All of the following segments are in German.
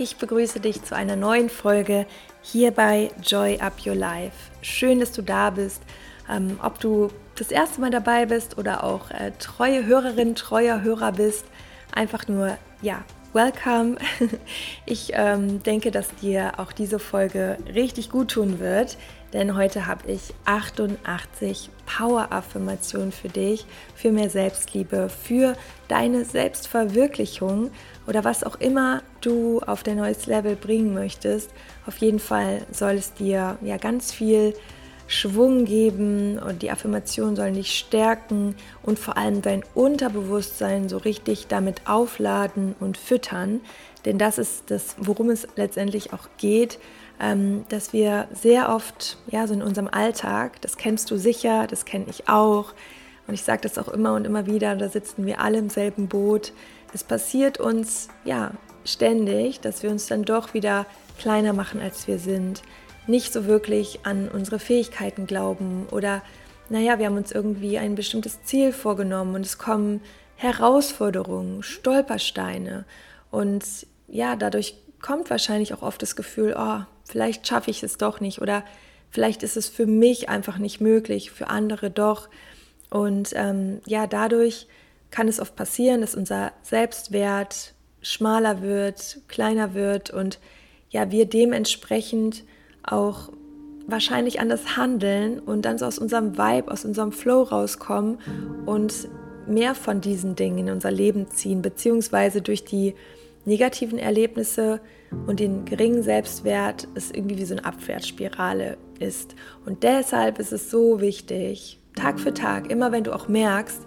Ich begrüße dich zu einer neuen Folge hier bei Joy Up Your Life. Schön, dass du da bist. Ähm, ob du das erste Mal dabei bist oder auch äh, treue Hörerin, treuer Hörer bist, einfach nur, ja, welcome. Ich ähm, denke, dass dir auch diese Folge richtig gut tun wird, denn heute habe ich 88 Power-Affirmationen für dich, für mehr Selbstliebe, für deine Selbstverwirklichung oder was auch immer du auf dein neues Level bringen möchtest. Auf jeden Fall soll es dir ja ganz viel Schwung geben und die Affirmationen sollen dich stärken und vor allem dein Unterbewusstsein so richtig damit aufladen und füttern. Denn das ist das, worum es letztendlich auch geht, ähm, dass wir sehr oft, ja, so in unserem Alltag, das kennst du sicher, das kenne ich auch, und ich sage das auch immer und immer wieder, da sitzen wir alle im selben Boot, es passiert uns ja ständig, dass wir uns dann doch wieder kleiner machen, als wir sind, nicht so wirklich an unsere Fähigkeiten glauben oder naja, wir haben uns irgendwie ein bestimmtes Ziel vorgenommen und es kommen Herausforderungen, Stolpersteine und ja, dadurch kommt wahrscheinlich auch oft das Gefühl, oh, vielleicht schaffe ich es doch nicht oder vielleicht ist es für mich einfach nicht möglich, für andere doch. Und ähm, ja, dadurch kann es oft passieren, dass unser Selbstwert schmaler wird, kleiner wird und ja, wir dementsprechend auch wahrscheinlich anders handeln und dann so aus unserem Vibe, aus unserem Flow rauskommen und mehr von diesen Dingen in unser Leben ziehen, beziehungsweise durch die negativen Erlebnisse und den geringen Selbstwert es irgendwie wie so eine Abwärtsspirale ist. Und deshalb ist es so wichtig, Tag für Tag, immer wenn du auch merkst,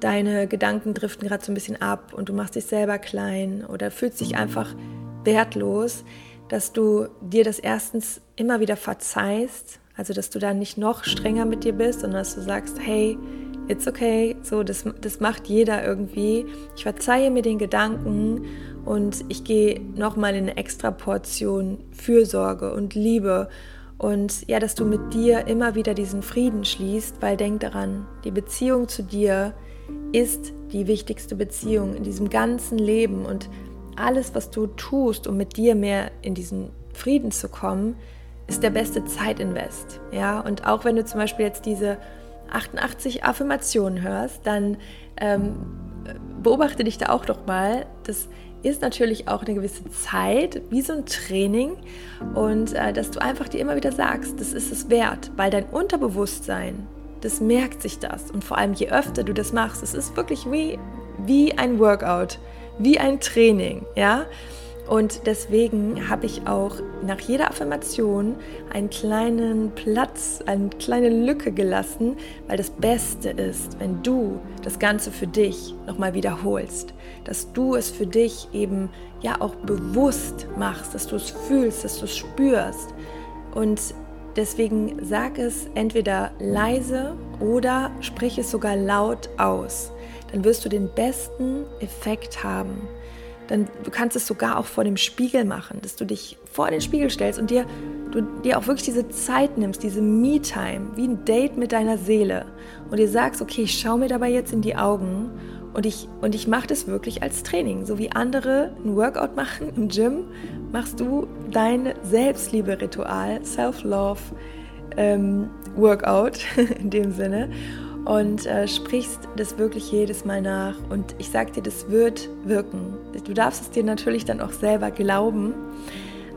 deine Gedanken driften gerade so ein bisschen ab und du machst dich selber klein oder fühlst dich einfach wertlos, dass du dir das erstens immer wieder verzeihst, also dass du dann nicht noch strenger mit dir bist, sondern dass du sagst, hey, it's okay, so das, das macht jeder irgendwie. Ich verzeihe mir den Gedanken und ich gehe nochmal in eine extra Portion Fürsorge und Liebe und ja, dass du mit dir immer wieder diesen Frieden schließt, weil denk daran, die Beziehung zu dir ist die wichtigste Beziehung in diesem ganzen Leben und alles, was du tust, um mit dir mehr in diesen Frieden zu kommen, ist der beste Zeitinvest. Ja, und auch wenn du zum Beispiel jetzt diese 88 Affirmationen hörst, dann ähm, beobachte dich da auch doch mal. Das ist natürlich auch eine gewisse Zeit, wie so ein Training. Und äh, dass du einfach dir immer wieder sagst, das ist es wert, weil dein Unterbewusstsein das merkt sich das. Und vor allem, je öfter du das machst, es ist wirklich wie, wie ein Workout, wie ein Training, ja. Und deswegen habe ich auch nach jeder Affirmation einen kleinen Platz, eine kleine Lücke gelassen, weil das Beste ist, wenn du das Ganze für dich nochmal wiederholst, dass du es für dich eben ja auch bewusst machst, dass du es fühlst, dass du es spürst. Und Deswegen sag es entweder leise oder sprich es sogar laut aus. Dann wirst du den besten Effekt haben. Dann, du kannst es sogar auch vor dem Spiegel machen, dass du dich vor den Spiegel stellst und dir, du dir auch wirklich diese Zeit nimmst, diese Me-Time, wie ein Date mit deiner Seele und dir sagst, okay, ich schaue mir dabei jetzt in die Augen und ich, und ich mache das wirklich als Training. So wie andere ein Workout machen im Gym, machst du dein Selbstliebe-Ritual, Self-Love ähm, Workout in dem Sinne und äh, sprichst das wirklich jedes Mal nach. Und ich sag dir, das wird wirken. Du darfst es dir natürlich dann auch selber glauben,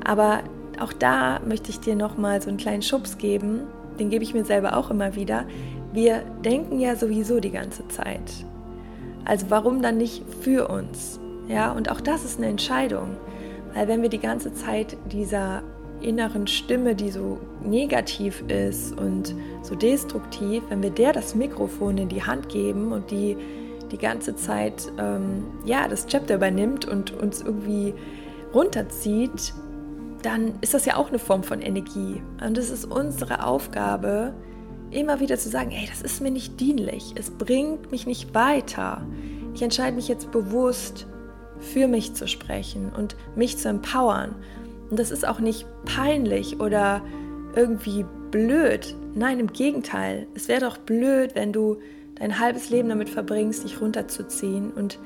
aber auch da möchte ich dir nochmal so einen kleinen Schubs geben. Den gebe ich mir selber auch immer wieder. Wir denken ja sowieso die ganze Zeit. Also warum dann nicht für uns? Ja, und auch das ist eine Entscheidung. Weil wenn wir die ganze Zeit dieser inneren Stimme, die so negativ ist und so destruktiv, wenn wir der das Mikrofon in die Hand geben und die die ganze Zeit ähm, ja das Chapter übernimmt und uns irgendwie runterzieht, dann ist das ja auch eine Form von Energie. Und es ist unsere Aufgabe, immer wieder zu sagen, ey, das ist mir nicht dienlich, es bringt mich nicht weiter. Ich entscheide mich jetzt bewusst für mich zu sprechen und mich zu empowern. Und das ist auch nicht peinlich oder irgendwie blöd. Nein, im Gegenteil. Es wäre doch blöd, wenn du dein halbes Leben damit verbringst, dich runterzuziehen und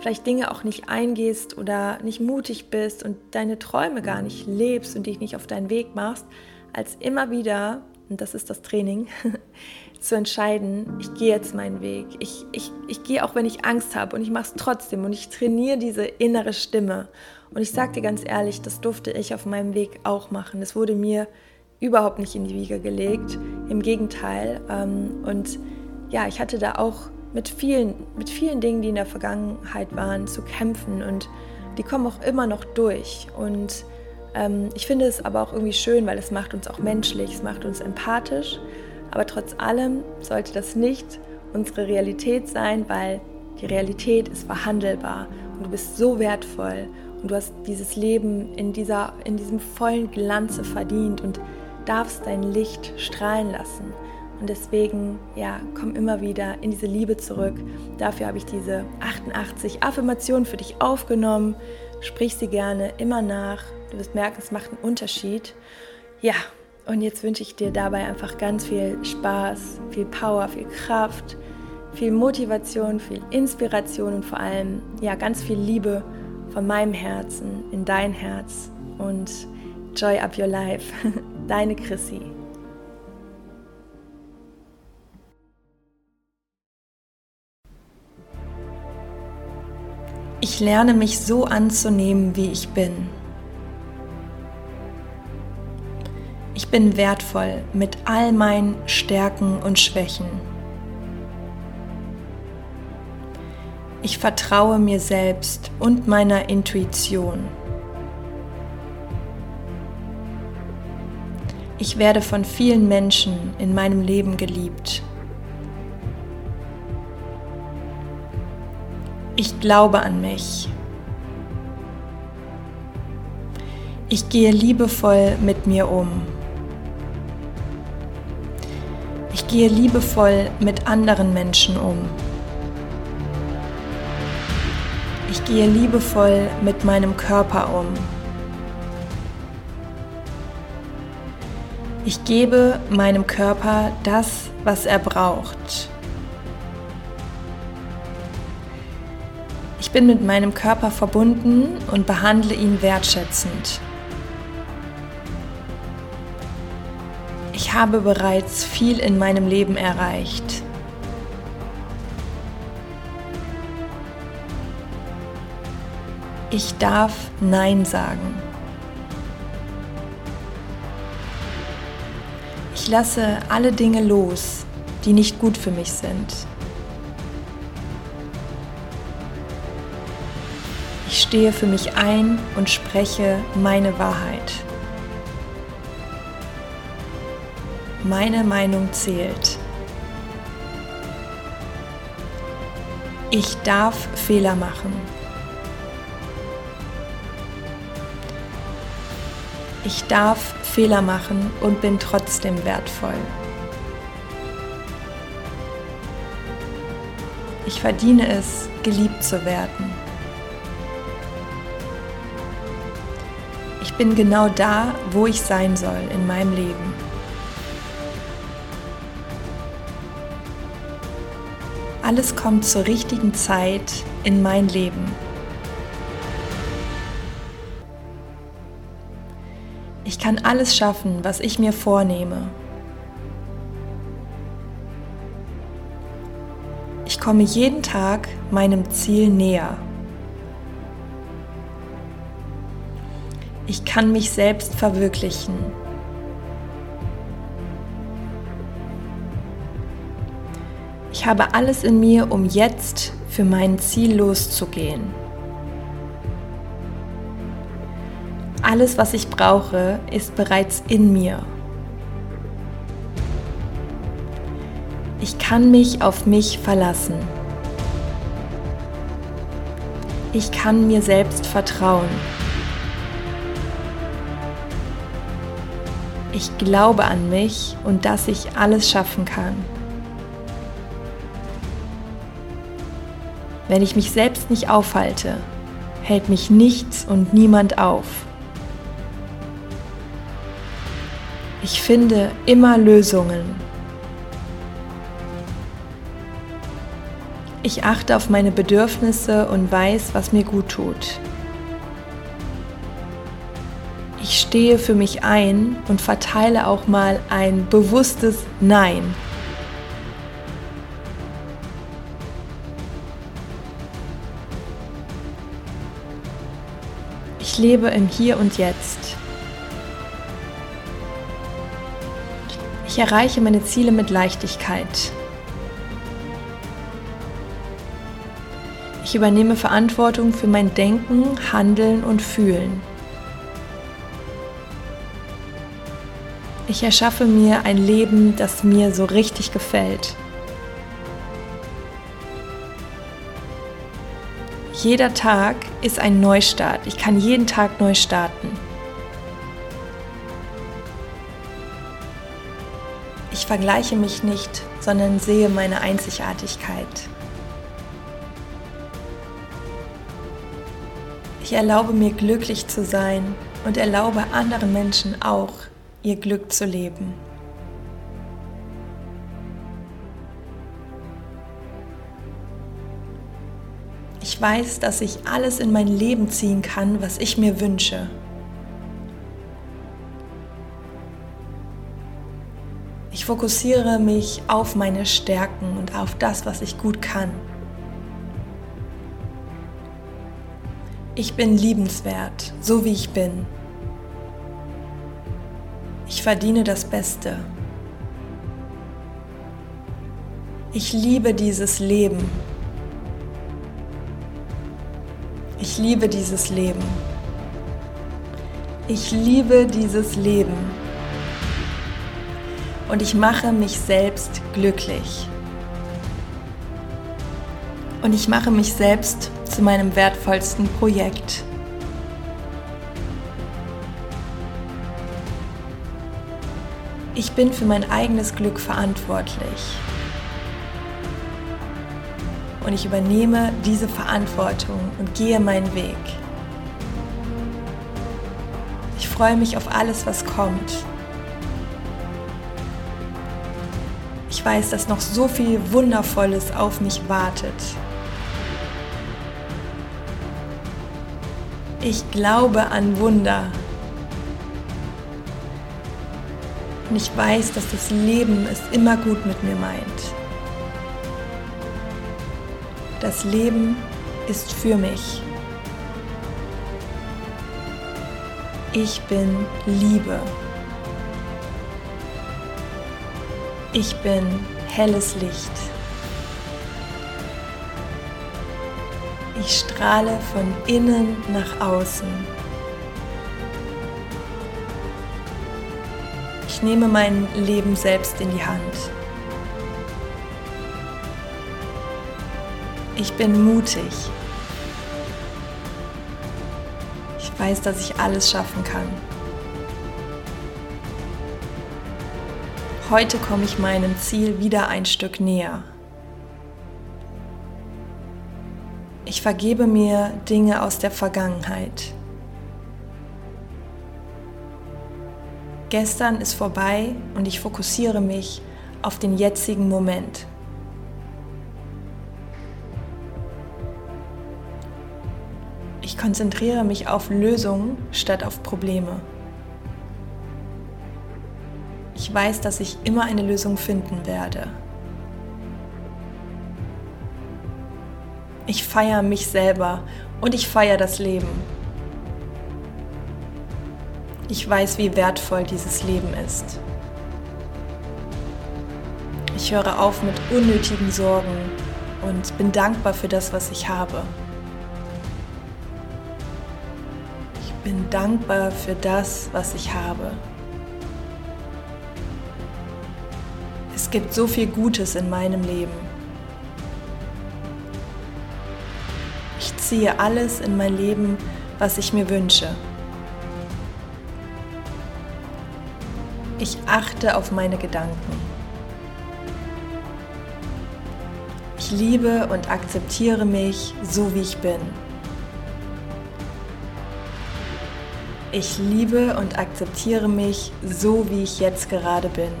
vielleicht Dinge auch nicht eingehst oder nicht mutig bist und deine Träume gar nicht lebst und dich nicht auf deinen Weg machst, als immer wieder, und das ist das Training, zu entscheiden, ich gehe jetzt meinen Weg. Ich, ich, ich gehe auch, wenn ich Angst habe und ich mache es trotzdem und ich trainiere diese innere Stimme. Und ich sage dir ganz ehrlich, das durfte ich auf meinem Weg auch machen. Es wurde mir überhaupt nicht in die Wiege gelegt, im Gegenteil. Ähm, und ja, ich hatte da auch mit vielen, mit vielen Dingen, die in der Vergangenheit waren, zu kämpfen und die kommen auch immer noch durch. Und ähm, ich finde es aber auch irgendwie schön, weil es macht uns auch menschlich, es macht uns empathisch. Aber trotz allem sollte das nicht unsere Realität sein, weil die Realität ist verhandelbar und du bist so wertvoll und du hast dieses Leben in, dieser, in diesem vollen Glanze verdient und darfst dein Licht strahlen lassen. Und deswegen, ja, komm immer wieder in diese Liebe zurück. Dafür habe ich diese 88 Affirmationen für dich aufgenommen. Sprich sie gerne immer nach. Du wirst merken, es macht einen Unterschied. Ja, und jetzt wünsche ich dir dabei einfach ganz viel Spaß, viel Power, viel Kraft, viel Motivation, viel Inspiration und vor allem ja ganz viel Liebe von meinem Herzen in dein Herz und Joy Up Your Life. Deine Chrissy. Ich lerne mich so anzunehmen, wie ich bin. Bin wertvoll mit all meinen Stärken und Schwächen. Ich vertraue mir selbst und meiner Intuition. Ich werde von vielen Menschen in meinem Leben geliebt. Ich glaube an mich. Ich gehe liebevoll mit mir um. Gehe liebevoll mit anderen Menschen um. Ich gehe liebevoll mit meinem Körper um. Ich gebe meinem Körper das, was er braucht. Ich bin mit meinem Körper verbunden und behandle ihn wertschätzend. Habe bereits viel in meinem Leben erreicht. Ich darf Nein sagen. Ich lasse alle Dinge los, die nicht gut für mich sind. Ich stehe für mich ein und spreche meine Wahrheit. Meine Meinung zählt. Ich darf Fehler machen. Ich darf Fehler machen und bin trotzdem wertvoll. Ich verdiene es, geliebt zu werden. Ich bin genau da, wo ich sein soll in meinem Leben. Alles kommt zur richtigen Zeit in mein Leben. Ich kann alles schaffen, was ich mir vornehme. Ich komme jeden Tag meinem Ziel näher. Ich kann mich selbst verwirklichen. Ich habe alles in mir, um jetzt für mein Ziel loszugehen. Alles, was ich brauche, ist bereits in mir. Ich kann mich auf mich verlassen. Ich kann mir selbst vertrauen. Ich glaube an mich und dass ich alles schaffen kann. Wenn ich mich selbst nicht aufhalte, hält mich nichts und niemand auf. Ich finde immer Lösungen. Ich achte auf meine Bedürfnisse und weiß, was mir gut tut. Ich stehe für mich ein und verteile auch mal ein bewusstes Nein. Ich lebe im Hier und Jetzt. Ich erreiche meine Ziele mit Leichtigkeit. Ich übernehme Verantwortung für mein Denken, Handeln und Fühlen. Ich erschaffe mir ein Leben, das mir so richtig gefällt. Jeder Tag ist ein Neustart. Ich kann jeden Tag neu starten. Ich vergleiche mich nicht, sondern sehe meine Einzigartigkeit. Ich erlaube mir glücklich zu sein und erlaube anderen Menschen auch, ihr Glück zu leben. Ich weiß, dass ich alles in mein Leben ziehen kann, was ich mir wünsche. Ich fokussiere mich auf meine Stärken und auf das, was ich gut kann. Ich bin liebenswert, so wie ich bin. Ich verdiene das Beste. Ich liebe dieses Leben. Ich liebe dieses Leben. Ich liebe dieses Leben. Und ich mache mich selbst glücklich. Und ich mache mich selbst zu meinem wertvollsten Projekt. Ich bin für mein eigenes Glück verantwortlich. Und ich übernehme diese Verantwortung und gehe meinen Weg. Ich freue mich auf alles, was kommt. Ich weiß, dass noch so viel Wundervolles auf mich wartet. Ich glaube an Wunder. Und ich weiß, dass das Leben es immer gut mit mir meint. Das Leben ist für mich. Ich bin Liebe. Ich bin helles Licht. Ich strahle von innen nach außen. Ich nehme mein Leben selbst in die Hand. Ich bin mutig. Ich weiß, dass ich alles schaffen kann. Heute komme ich meinem Ziel wieder ein Stück näher. Ich vergebe mir Dinge aus der Vergangenheit. Gestern ist vorbei und ich fokussiere mich auf den jetzigen Moment. Ich konzentriere mich auf Lösungen statt auf Probleme. Ich weiß, dass ich immer eine Lösung finden werde. Ich feiere mich selber und ich feiere das Leben. Ich weiß, wie wertvoll dieses Leben ist. Ich höre auf mit unnötigen Sorgen und bin dankbar für das, was ich habe. Bin dankbar für das, was ich habe. Es gibt so viel Gutes in meinem Leben. Ich ziehe alles in mein Leben, was ich mir wünsche. Ich achte auf meine Gedanken. Ich liebe und akzeptiere mich so, wie ich bin. Ich liebe und akzeptiere mich so, wie ich jetzt gerade bin.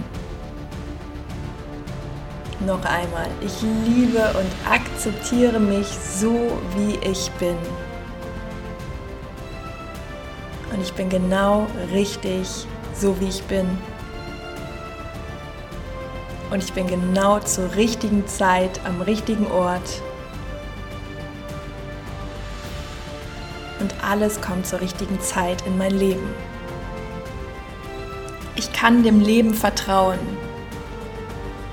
Noch einmal, ich liebe und akzeptiere mich so, wie ich bin. Und ich bin genau richtig, so wie ich bin. Und ich bin genau zur richtigen Zeit am richtigen Ort. Alles kommt zur richtigen Zeit in mein Leben. Ich kann dem Leben vertrauen.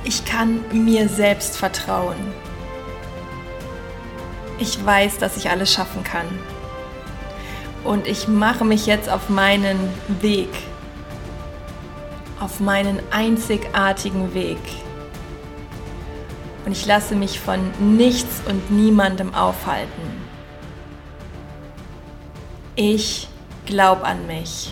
Ich kann mir selbst vertrauen. Ich weiß, dass ich alles schaffen kann. Und ich mache mich jetzt auf meinen Weg, auf meinen einzigartigen Weg. Und ich lasse mich von nichts und niemandem aufhalten. Ich glaube an mich.